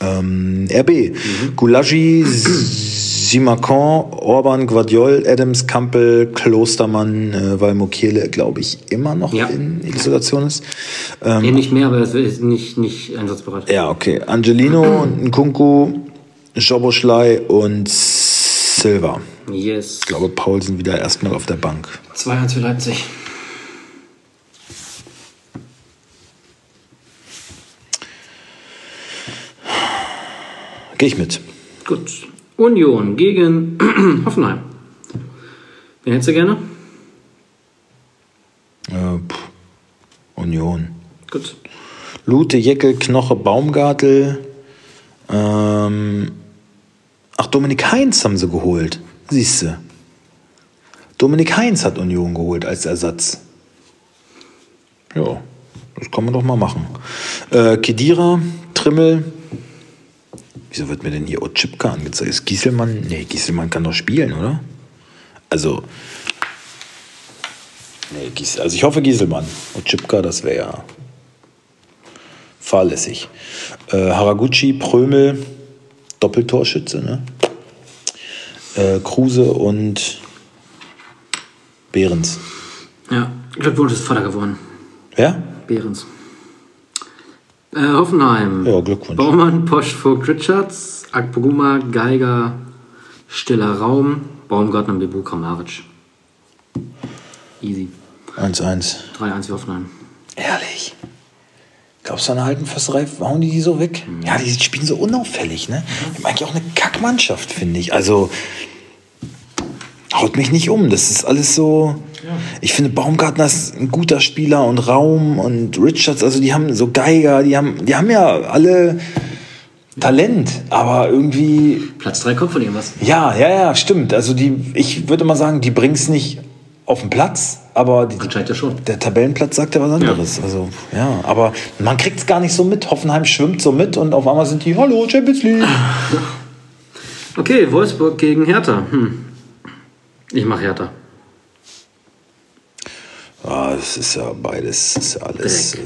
Ähm, RB, mhm. Gulagi, Simacan, Orban, Guardiol, Adams, Kampel, Klostermann, äh, weil Mokiele, glaube ich, immer noch ja. in Isolation ist. Ähm, nee, nicht mehr, aber es ist nicht, nicht einsatzbereit. Ja, okay. Angelino, Nkunku, Joboschlei und Silva. Yes. Ich glaube, Paul sind wieder erstmal auf der Bank. 2-1 für Leipzig. Gehe ich mit. Gut. Union gegen Hoffenheim. Wen hättest du gerne? Äh, Union. Gut. Lute, Jeckel, Knoche, Baumgartel. Ähm, ach, Dominik Heinz haben sie geholt. Siehst du. Dominik Heinz hat Union geholt als Ersatz. Ja, das kann man doch mal machen. Äh, Kedira, Trimmel, Wieso wird mir denn hier Otschipka angezeigt? Ist Gieselmann? Nee, Gieselmann kann doch spielen, oder? Also. Nee, Gies, also ich hoffe Gieselmann. Otschipka, das wäre ja fahrlässig. Äh, Haraguchi, Prömel, Doppeltorschütze, ne? Äh, Kruse und Behrens. Ja, Glückwunsch ist Vater geworden. Wer? Behrens. Äh, Hoffenheim. Ja, Glückwunsch. Baumann, Posch, Vogt, Richards, Akpoguma, Geiger, Stiller Raum, Baumgartner, Bebu, Kramaric. Easy. 1-1. 3-1 für Hoffenheim. Ehrlich? Glaubst du, an der alten Försterei hauen die die so weg? Mhm. Ja, die spielen so unauffällig, ne? Die haben eigentlich auch eine Kackmannschaft, finde ich. Also, haut mich nicht um. Das ist alles so. Ich finde, Baumgartner ist ein guter Spieler und Raum und Richards, also die haben so Geiger, die haben, die haben ja alle Talent, aber irgendwie. Platz 3 kommt von irgendwas. Ja, ja, ja, stimmt. Also die, ich würde mal sagen, die bringen es nicht auf den Platz, aber die, ja schon. der Tabellenplatz sagt ja was anderes. Ja. Also, ja, aber man kriegt es gar nicht so mit. Hoffenheim schwimmt so mit und auf einmal sind die, hallo, Champions League. Okay, Wolfsburg gegen Hertha. Hm. Ich mache Hertha. Ah, es ist ja beides, ist ja alles. Äh,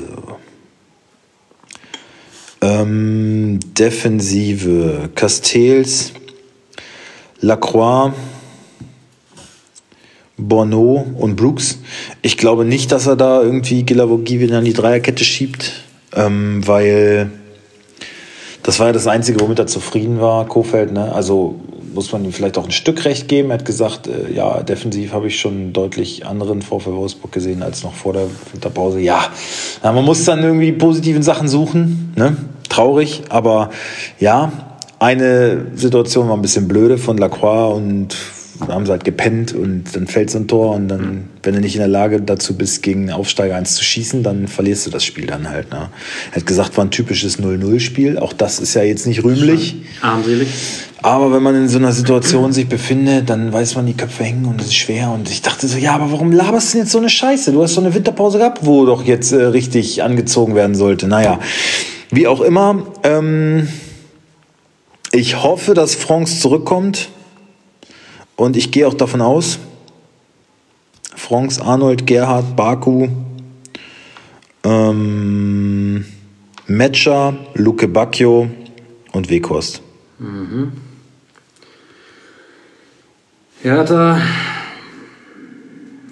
ähm, Defensive: Castells, Lacroix, Bono und Brooks. Ich glaube nicht, dass er da irgendwie Gilavogi wieder an die Dreierkette schiebt, ähm, weil das war ja das Einzige, womit er zufrieden war, Kofeld. Ne? Also muss man ihm vielleicht auch ein Stück recht geben. Er hat gesagt, äh, ja, defensiv habe ich schon deutlich anderen VfL Wolfsburg gesehen als noch vor der Winterpause. Ja, ja man muss dann irgendwie positiven Sachen suchen. Ne? Traurig, aber ja, eine Situation war ein bisschen blöde von Lacroix und haben sie halt gepennt und dann fällt so ein Tor und dann, wenn du nicht in der Lage dazu bist, gegen Aufsteiger eins zu schießen, dann verlierst du das Spiel dann halt. Ne? Er hat gesagt, war ein typisches 0-0-Spiel. Auch das ist ja jetzt nicht rühmlich. Armselig. Aber wenn man in so einer Situation sich befindet, dann weiß man, die Köpfe hängen und es ist schwer. Und ich dachte so, ja, aber warum laberst du denn jetzt so eine Scheiße? Du hast so eine Winterpause gehabt, wo doch jetzt äh, richtig angezogen werden sollte. Naja, wie auch immer. Ähm, ich hoffe, dass Franks zurückkommt. Und ich gehe auch davon aus, Franks, Arnold, Gerhard, Baku, ähm, Metscher, Luke Bacchio und Weghorst. Mhm. Hertha,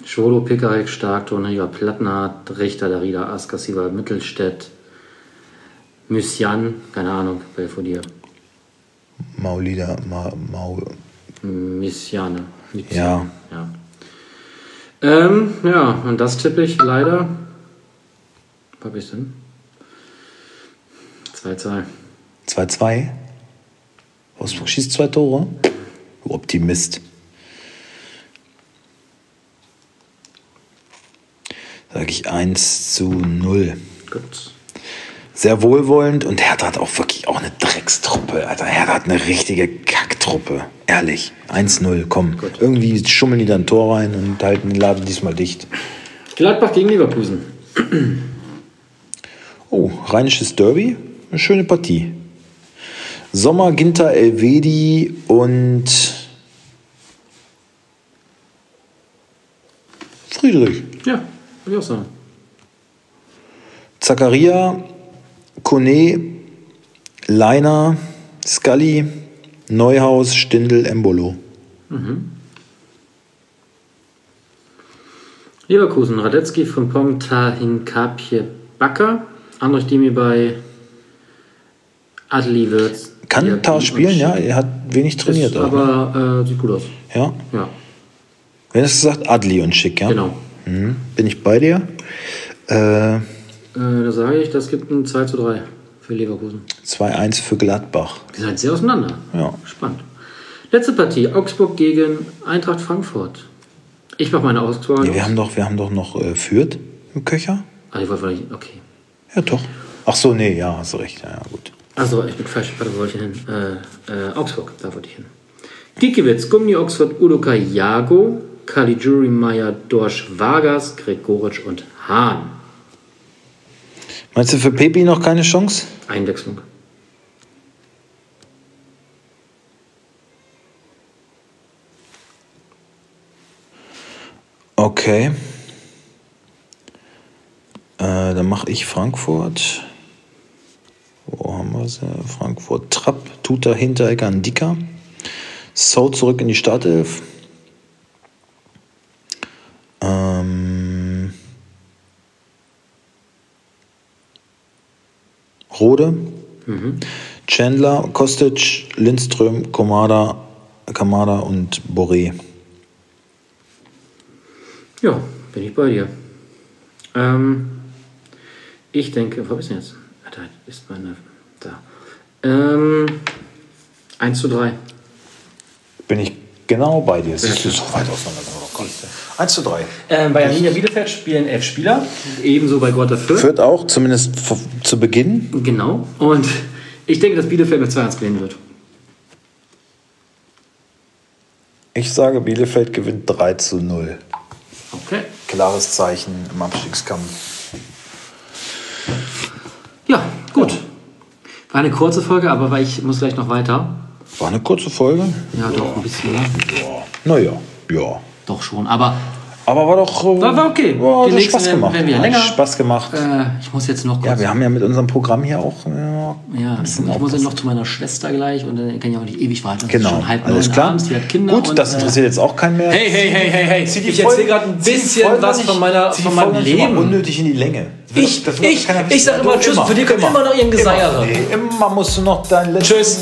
Scholo, Pikarek, Stark, Tornriger, Plattner, Richter, Darida, Askasiva, Mittelstädt, Mysian, keine Ahnung, wer von dir? Maulida, Ma, Maul. Mysiane. Ja. Ja. Ähm, ja, und das tippe ich leider. Was hab ich denn? 2-2. 2-2? Wolfsburg schießt zwei Tore? Du Optimist. Sag ich 1 zu 0. Gut. Sehr wohlwollend und Hertha hat auch wirklich auch eine Dreckstruppe. Alter, Hertha hat eine richtige Kacktruppe. Ehrlich. 1-0, komm. Irgendwie schummeln die dann ein Tor rein und halten den Laden diesmal dicht. Gladbach gegen Leverkusen. Oh, rheinisches Derby. Eine schöne Partie. Sommer, Ginter, Elvedi und Friedrich. Ja, würde ich auch sagen. Zakaria, Kone, Leiner, Scully, Neuhaus, Stindl, Embolo. Leverkusen, Radetzky, Frimpong, Tahin, Kapje, Bakker. Andrich Demi bei Adli Wirtz. Kann Diaby Tar spielen, ja. Er hat wenig trainiert. Ist, auch, ne? aber äh, sieht gut aus. ja. Ja, Wenn es gesagt, Adli und Schick, ja. genau. Mhm. Bin ich bei dir. Äh, Äh, da sage ich, das gibt ein 2 zu 3 für Leverkusen. 2-1 für Gladbach. Die sind sehr auseinander. Ja. Spannend. Letzte Partie, Augsburg gegen Eintracht Frankfurt. Ich mache meine Auswahl. Nee, wir, haben doch, wir haben doch noch äh, Fürth im Köcher. ah, ich wollte nicht, okay. Ja, doch. Ach so, nee, ja, hast du recht. Ja, ja gut. Also, ich bin falsch. Warte, wo wollte ich hin? Äh, äh, Augsburg, da wollte ich hin. Gikiewicz, Gummi Oxford, Udoka Jago, Caligiuri, Meyer, Dorsch, Vargas, Gregoritsch und Hahn. Meinst du für Pepi noch keine Chance? Einwechslung. Okay. Äh, dann mache ich Frankfurt. Wo haben wir sie? Frankfurt. Trapp, Tuta, Hinteregger, Ndika. So zurück in die Startelf. Rode. Chandler, Kostic, Lindström, Komada, Kamada und Boré. Ja, bin ich bei dir. Ähm, ich denke, wo ist denn jetzt? Ah, Da ist meine. Da. Ähm, 1 zu 3. Bin ich genau bei dir. Siehst du, so weit auseinander. nicht. 1 zu 3. Ähm, bei Arminia Bielefeld spielen elf Spieler. Ebenso bei Grotter Fürth. Fürth auch, zumindest zu Beginn. Genau. Und ich denke, dass Bielefeld mit 2-1 gewinnen wird. Ich sage, Bielefeld gewinnt 3 zu 0. Okay. Klares Zeichen im Abstiegskampf. Ja, gut. War eine kurze Folge, aber ich muss gleich noch weiter. War eine kurze Folge. Ja, doch, ein bisschen. Ne? Naja, ja. Doch schon. Aber Aber war doch. äh, War- war okay. Ja, Die hat nächsten Spaß gemacht. werden Hat länger. Spaß gemacht. äh, ich muss jetzt noch kurz. ja, wir haben ja mit unserem Programm hier auch. Ja, Ja, ein ich, ich muss jetzt noch zu meiner Schwester gleich und dann kann ich auch nicht ewig warten. Genau, schon halb alles klar. abends, die hat Kinder. Gut, und, das äh, interessiert jetzt auch keinen mehr. Hey, hey, hey, hey, hey. Zieh die Ich erzähle gerade ein bisschen Folgen was von, meiner, von meinem immer Leben. unnötig in die Länge. Ich, das ich, keiner ich sag immer Tschüss, für die können immer noch ihren Geseier Immer, hören. nee, immer musst du noch deinen letzten Tschüss.